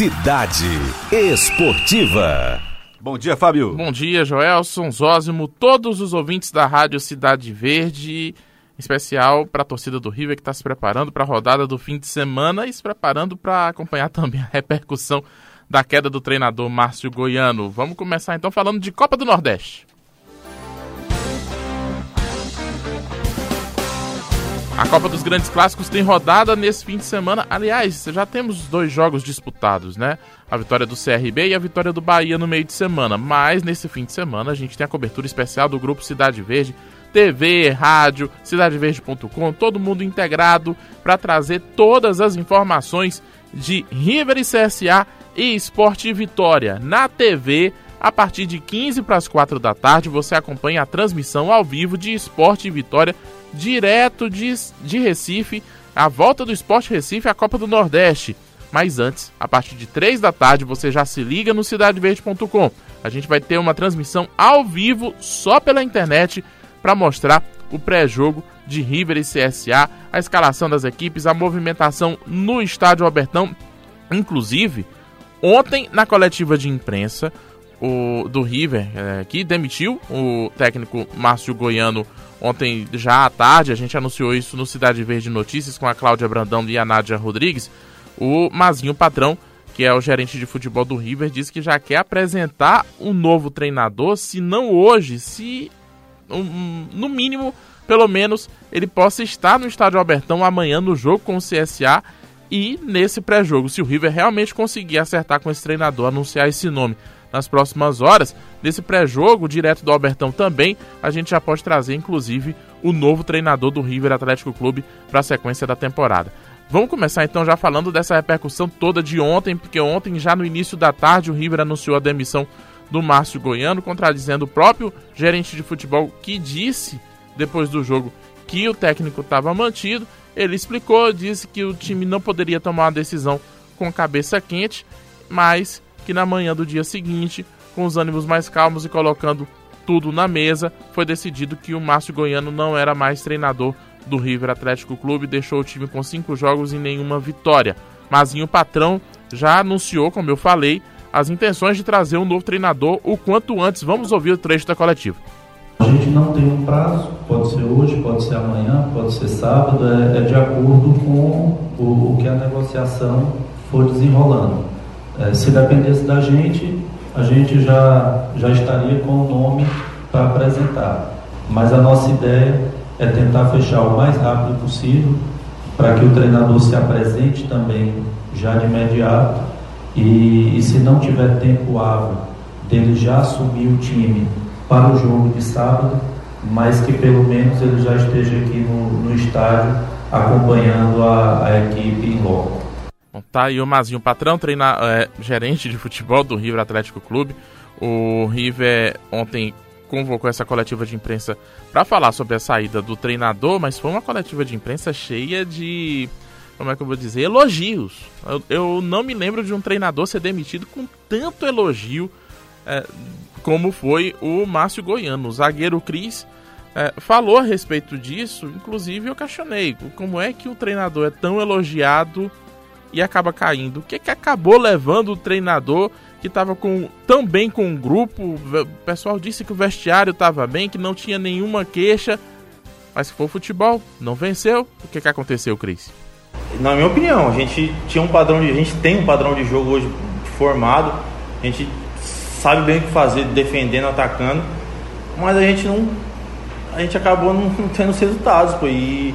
Cidade Esportiva. Bom dia, Fábio. Bom dia, Joelson, Zózimo, todos os ouvintes da Rádio Cidade Verde, em especial para a torcida do River que está se preparando para a rodada do fim de semana e se preparando para acompanhar também a repercussão da queda do treinador Márcio Goiano. Vamos começar então falando de Copa do Nordeste. A Copa dos Grandes Clássicos tem rodada nesse fim de semana. Aliás, já temos dois jogos disputados, né? A vitória do CRB e a vitória do Bahia no meio de semana. Mas nesse fim de semana a gente tem a cobertura especial do grupo Cidade Verde, TV, rádio, cidadeverde.com, todo mundo integrado para trazer todas as informações de River e CSA e Esporte Vitória. Na TV, a partir de 15 para as 4 da tarde, você acompanha a transmissão ao vivo de Esporte Vitória direto de, de Recife, a volta do Esporte Recife à Copa do Nordeste. Mas antes, a partir de 3 da tarde, você já se liga no cidadeverde.com. A gente vai ter uma transmissão ao vivo só pela internet para mostrar o pré-jogo de River e CSA, a escalação das equipes, a movimentação no estádio Albertão. Inclusive, ontem na coletiva de imprensa o, do River, é, que demitiu o técnico Márcio Goiano Ontem, já à tarde, a gente anunciou isso no Cidade Verde Notícias com a Cláudia Brandão e a Nádia Rodrigues. O Mazinho Patrão, que é o gerente de futebol do River, disse que já quer apresentar um novo treinador, se não hoje, se um, no mínimo, pelo menos, ele possa estar no estádio Albertão amanhã no jogo com o CSA e nesse pré-jogo, se o River realmente conseguir acertar com esse treinador, anunciar esse nome nas próximas horas. Nesse pré-jogo, direto do Albertão também, a gente já pode trazer, inclusive, o novo treinador do River Atlético Clube para a sequência da temporada. Vamos começar então já falando dessa repercussão toda de ontem, porque ontem, já no início da tarde, o River anunciou a demissão do Márcio Goiano, contradizendo o próprio gerente de futebol que disse, depois do jogo, que o técnico estava mantido. Ele explicou, disse que o time não poderia tomar uma decisão com cabeça quente, mas que na manhã do dia seguinte, com os ânimos mais calmos e colocando tudo na mesa, foi decidido que o Márcio Goiano não era mais treinador do River Atlético Clube, deixou o time com cinco jogos e nenhuma vitória. Mazinho Patrão já anunciou, como eu falei, as intenções de trazer um novo treinador o quanto antes. Vamos ouvir o trecho da coletiva. A gente não tem um prazo, pode ser hoje, pode ser amanhã, pode ser sábado, é, é de acordo com o, o que a negociação for desenrolando. É, se dependesse da gente, a gente já, já estaria com o nome para apresentar. Mas a nossa ideia é tentar fechar o mais rápido possível para que o treinador se apresente também já de imediato e, e se não tiver tempo hábil dele já assumir o time para o jogo de sábado, mas que pelo menos ele já esteja aqui no, no estádio acompanhando a, a equipe em loco. Bom, tá aí o Mazinho Patrão, treina, é, gerente de futebol do River Atlético Clube. O River ontem convocou essa coletiva de imprensa para falar sobre a saída do treinador, mas foi uma coletiva de imprensa cheia de, como é que eu vou dizer, elogios. Eu, eu não me lembro de um treinador ser demitido com tanto elogio é, como foi o Márcio Goiano. O zagueiro Cris é, falou a respeito disso, inclusive eu questionei como é que o treinador é tão elogiado e acaba caindo. O que, que acabou levando o treinador que estava com tão bem com o grupo? O pessoal disse que o vestiário estava bem, que não tinha nenhuma queixa. Mas se for futebol, não venceu. O que, que aconteceu, Cris? Na minha opinião, a gente tinha um padrão de, a gente tem um padrão de jogo hoje formado. A gente sabe bem o que fazer, defendendo, atacando, mas a gente não, a gente acabou não, não tendo os resultados, pô, e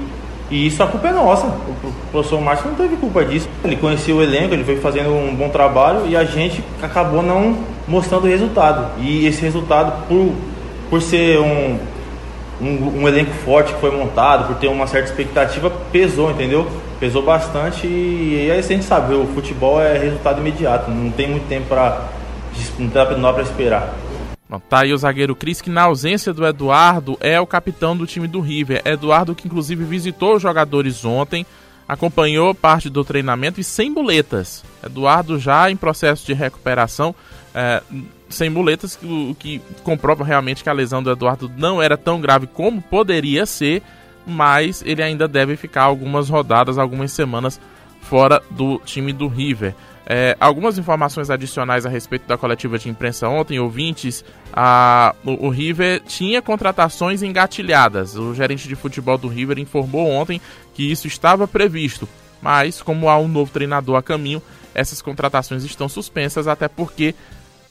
e isso a culpa é nossa. O professor Márcio não teve culpa disso. Ele conhecia o elenco, ele foi fazendo um bom trabalho e a gente acabou não mostrando o resultado. E esse resultado, por, por ser um, um, um elenco forte que foi montado, por ter uma certa expectativa, pesou, entendeu? Pesou bastante e, e aí a gente sabe, o futebol é resultado imediato, não tem muito tempo para não dá para esperar. Tá aí o zagueiro Cris, que na ausência do Eduardo é o capitão do time do River. Eduardo que inclusive visitou os jogadores ontem, acompanhou parte do treinamento e sem muletas. Eduardo já em processo de recuperação, é, sem muletas, o que comprova realmente que a lesão do Eduardo não era tão grave como poderia ser, mas ele ainda deve ficar algumas rodadas, algumas semanas fora do time do River. É, algumas informações adicionais a respeito da coletiva de imprensa ontem, ouvintes, a, o, o, River tinha contratações engatilhadas. O gerente de futebol do River informou ontem que isso estava previsto, mas como há um novo treinador a caminho, essas contratações estão suspensas, até porque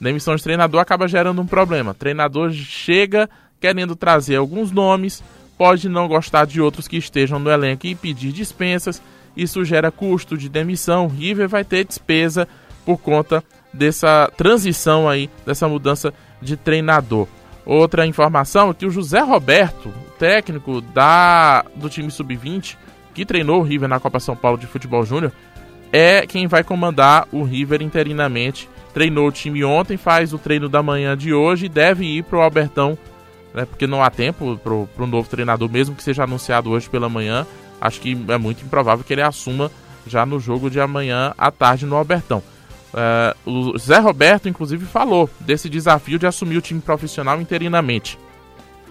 demissão de treinador acaba gerando um problema. treinador chega querendo trazer alguns nomes, pode não gostar de outros que estejam no elenco e pedir dispensas isso gera custo de demissão. River vai ter despesa por conta dessa transição aí, dessa mudança de treinador. Outra informação é que o José Roberto, técnico da do time sub-20, que treinou o River na Copa São Paulo de Futebol Júnior, é quem vai comandar o River interinamente. Treinou o time ontem, faz o treino da manhã de hoje e deve ir para o Albertão, né, porque não há tempo para o novo treinador, mesmo que seja anunciado hoje pela manhã acho que é muito improvável que ele assuma já no jogo de amanhã à tarde no Albertão. Uh, o Zé Roberto, inclusive, falou desse desafio de assumir o time profissional interinamente.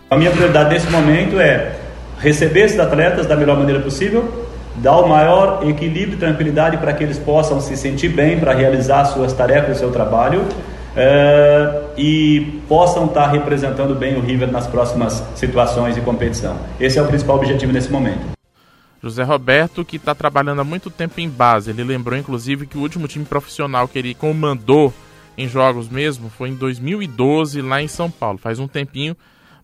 A minha prioridade nesse momento é receber esses atletas da melhor maneira possível, dar o maior equilíbrio e tranquilidade para que eles possam se sentir bem para realizar suas tarefas e seu trabalho uh, e possam estar representando bem o River nas próximas situações de competição. Esse é o principal objetivo nesse momento. José Roberto, que está trabalhando há muito tempo em base. Ele lembrou, inclusive, que o último time profissional que ele comandou em jogos mesmo foi em 2012, lá em São Paulo. Faz um tempinho,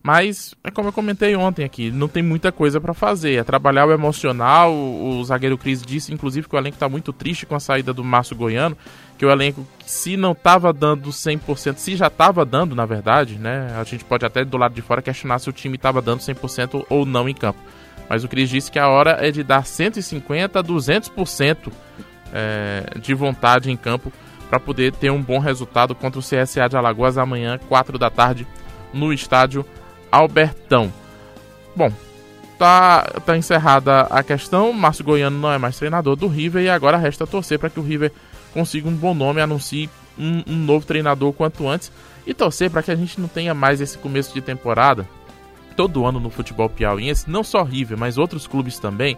mas é como eu comentei ontem aqui, não tem muita coisa para fazer. É trabalhar o emocional. O, o zagueiro Cris disse, inclusive, que o elenco está muito triste com a saída do Márcio Goiano, que o elenco, se não estava dando 100%, se já estava dando, na verdade, né? A gente pode até do lado de fora questionar se o time estava dando 100% ou não em campo mas o Cris disse que a hora é de dar 150 a 200% é, de vontade em campo para poder ter um bom resultado contra o CSA de Alagoas amanhã, 4 da tarde, no estádio Albertão. Bom, tá, tá encerrada a questão. Márcio Goiano não é mais treinador do River e agora resta torcer para que o River consiga um bom nome, anuncie um, um novo treinador quanto antes e torcer para que a gente não tenha mais esse começo de temporada todo ano no futebol piauiense, não só River, mas outros clubes também,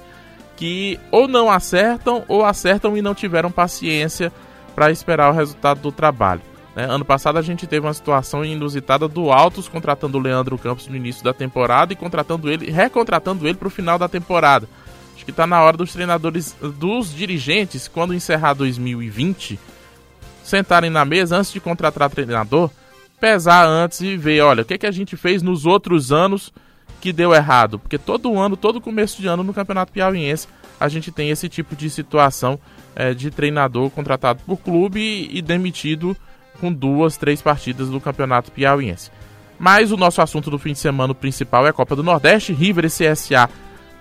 que ou não acertam ou acertam e não tiveram paciência para esperar o resultado do trabalho. Né? Ano passado a gente teve uma situação inusitada do Altos contratando o Leandro Campos no início da temporada e contratando ele, recontratando ele para o final da temporada. Acho que está na hora dos treinadores, dos dirigentes, quando encerrar 2020, sentarem na mesa antes de contratar treinador pesar antes e ver, olha, o que, que a gente fez nos outros anos que deu errado. Porque todo ano, todo começo de ano no Campeonato Piauiense, a gente tem esse tipo de situação é, de treinador contratado por clube e demitido com duas, três partidas do Campeonato Piauiense. Mas o nosso assunto do fim de semana principal é a Copa do Nordeste, River e CSA,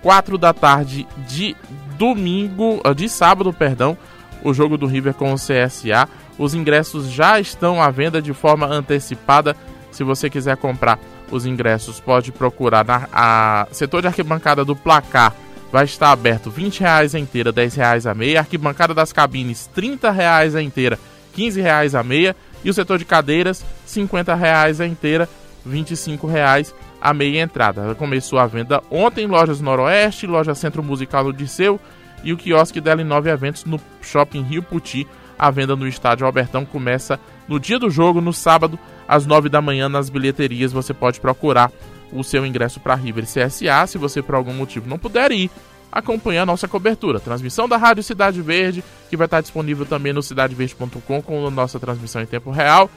4 da tarde de domingo, ah, de sábado, perdão, o jogo do River com o CSA. Os ingressos já estão à venda de forma antecipada. Se você quiser comprar os ingressos, pode procurar na a setor de arquibancada do placar. Vai estar aberto R$ 20,00 a inteira, R$ 10,00 a meia. Arquibancada das cabines, R$ 30,00 a inteira, R$ 15,00 a meia. E o setor de cadeiras, R$ 50,00 a inteira, R$ 25,00 a meia entrada. Começou a venda ontem, lojas Noroeste, loja Centro Musical do Disseu e o quiosque dela em nove eventos no Shopping Rio Puti. A venda no estádio Albertão começa no dia do jogo, no sábado, às nove da manhã, nas bilheterias. Você pode procurar o seu ingresso para River CSA. Se você por algum motivo não puder ir, acompanhe a nossa cobertura. Transmissão da Rádio Cidade Verde, que vai estar disponível também no cidadeverde.com com a nossa transmissão em tempo real,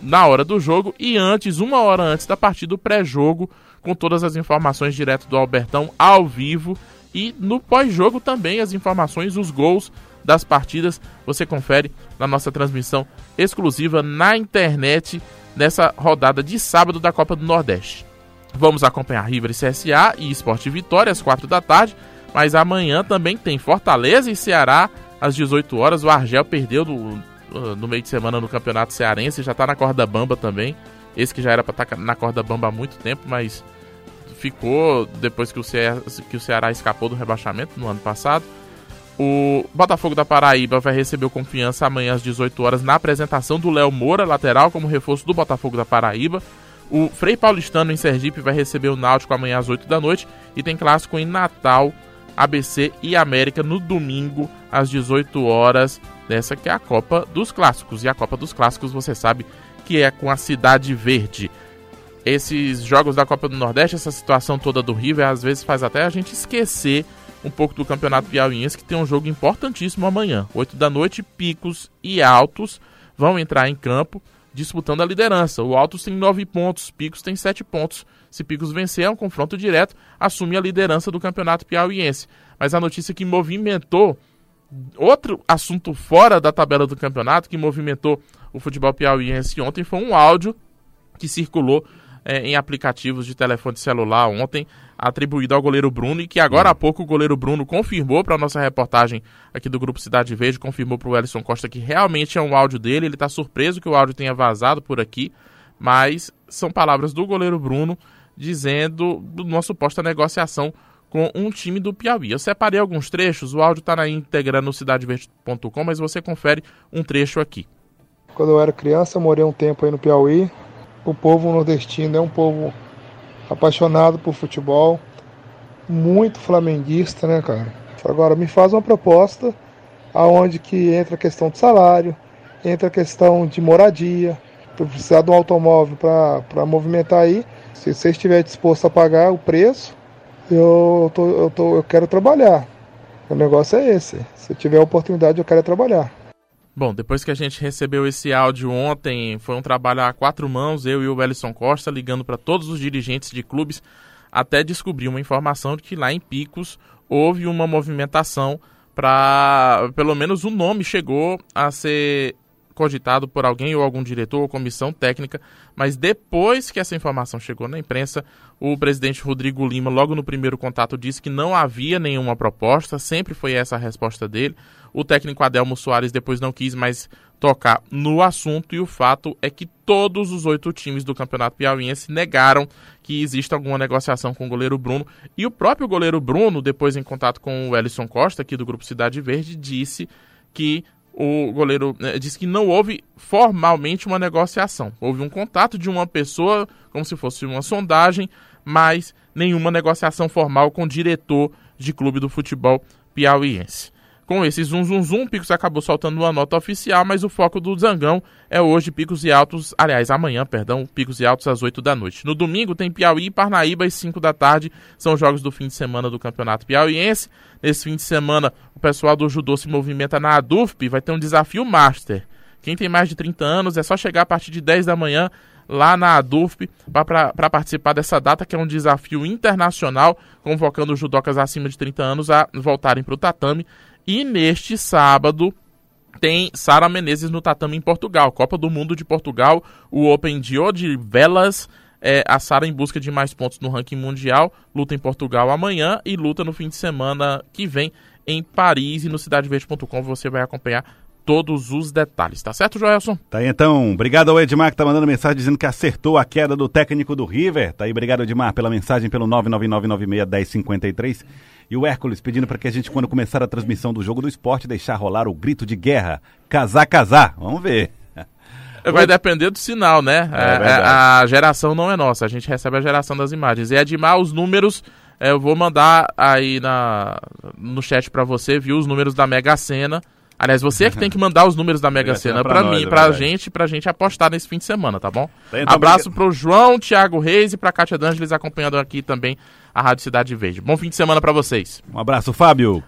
na hora do jogo e antes, uma hora antes da partida, do pré-jogo, com todas as informações direto do Albertão ao vivo e no pós-jogo também as informações, os gols das partidas, você confere na nossa transmissão exclusiva na internet nessa rodada de sábado da Copa do Nordeste. Vamos acompanhar River e CSA e Esporte Vitória às 4 da tarde, mas amanhã também tem Fortaleza e Ceará às 18 horas. O Argel perdeu no, no meio de semana no Campeonato Cearense, já está na corda bamba também. Esse que já era para estar tá na corda bamba há muito tempo, mas ficou depois que o, Ceará, que o Ceará escapou do rebaixamento no ano passado. O Botafogo da Paraíba vai receber o confiança amanhã às 18 horas na apresentação do Léo Moura, lateral, como reforço do Botafogo da Paraíba. O Frei Paulistano em Sergipe vai receber o Náutico amanhã às 8 da noite. E tem clássico em Natal, ABC e América no domingo às 18 horas dessa que é a Copa dos Clássicos. E a Copa dos Clássicos, você sabe que é com a Cidade Verde. Esses jogos da Copa do Nordeste, essa situação toda do River, às vezes faz até a gente esquecer um pouco do Campeonato Piauiense, que tem um jogo importantíssimo amanhã. 8 da noite, Picos e Altos vão entrar em campo disputando a liderança. O Altos tem 9 pontos, Picos tem 7 pontos. Se Picos vencer, é um confronto direto, assume a liderança do Campeonato Piauiense. Mas a notícia que movimentou outro assunto fora da tabela do campeonato que movimentou o futebol piauiense ontem foi um áudio que circulou é, em aplicativos de telefone celular ontem, atribuído ao goleiro Bruno, e que agora há pouco o goleiro Bruno confirmou para a nossa reportagem aqui do Grupo Cidade Verde, confirmou para o Ellison Costa que realmente é um áudio dele, ele está surpreso que o áudio tenha vazado por aqui, mas são palavras do goleiro Bruno dizendo do uma suposta negociação com um time do Piauí. Eu separei alguns trechos, o áudio está na íntegra no cidadeverde.com, mas você confere um trecho aqui. Quando eu era criança, morei um tempo aí no Piauí. O povo nordestino é um povo apaixonado por futebol, muito flamenguista, né, cara? Agora me faz uma proposta aonde que entra a questão de salário, entra a questão de moradia, para precisar de um automóvel para movimentar aí. Se você estiver disposto a pagar o preço, eu, tô, eu, tô, eu quero trabalhar. O negócio é esse. Se tiver oportunidade, eu quero trabalhar. Bom, depois que a gente recebeu esse áudio ontem, foi um trabalho a quatro mãos, eu e o Wellison Costa, ligando para todos os dirigentes de clubes, até descobrir uma informação de que lá em Picos houve uma movimentação para. Pelo menos o nome chegou a ser cogitado por alguém ou algum diretor ou comissão técnica, mas depois que essa informação chegou na imprensa, o presidente Rodrigo Lima, logo no primeiro contato, disse que não havia nenhuma proposta, sempre foi essa a resposta dele. O técnico Adelmo Soares depois não quis mais tocar no assunto e o fato é que todos os oito times do Campeonato Piauiense negaram que exista alguma negociação com o goleiro Bruno e o próprio goleiro Bruno, depois em contato com o Ellison Costa, aqui do Grupo Cidade Verde, disse que o goleiro né, disse que não houve formalmente uma negociação. Houve um contato de uma pessoa, como se fosse uma sondagem, mas nenhuma negociação formal com o diretor de clube do futebol piauiense. Com esse zum zum zum, Picos acabou soltando uma nota oficial, mas o foco do Zangão é hoje Picos e Altos, aliás, amanhã, perdão, Picos e Altos às 8 da noite. No domingo tem Piauí e Parnaíba às 5 da tarde, são jogos do fim de semana do Campeonato Piauiense. Nesse fim de semana, o pessoal do judô se movimenta na ADUFP, vai ter um desafio master. Quem tem mais de 30 anos é só chegar a partir de 10 da manhã lá na ADUFP para participar dessa data, que é um desafio internacional, convocando os judocas acima de 30 anos a voltarem para o tatame. E neste sábado tem Sara Menezes no tatame em Portugal. Copa do Mundo de Portugal, o Open de Velas. É, a Sara em busca de mais pontos no ranking mundial. Luta em Portugal amanhã e luta no fim de semana que vem em Paris. E no cidadeverde.com você vai acompanhar todos os detalhes, tá certo, Joelson? Tá aí então. Obrigado ao Edmar que tá mandando mensagem dizendo que acertou a queda do técnico do River. Tá aí, obrigado, Edmar, pela mensagem pelo 999961053. E o Hércules pedindo para que a gente, quando começar a transmissão do jogo do esporte, deixar rolar o grito de guerra. Casar, casar. Vamos ver. Vai depender do sinal, né? É, é, a geração não é nossa, a gente recebe a geração das imagens. E Edmar, os números, é, eu vou mandar aí na, no chat para você, viu? Os números da Mega Sena. Aliás, você é que tem que mandar os números da Mega Sena pra, pra mim, pra é gente, pra gente apostar nesse fim de semana, tá bom? Então, Abraço pro João, Thiago Reis e pra Kátia D'Angeles acompanhando aqui também a Rádio Cidade Verde. Bom fim de semana para vocês. Um abraço, Fábio.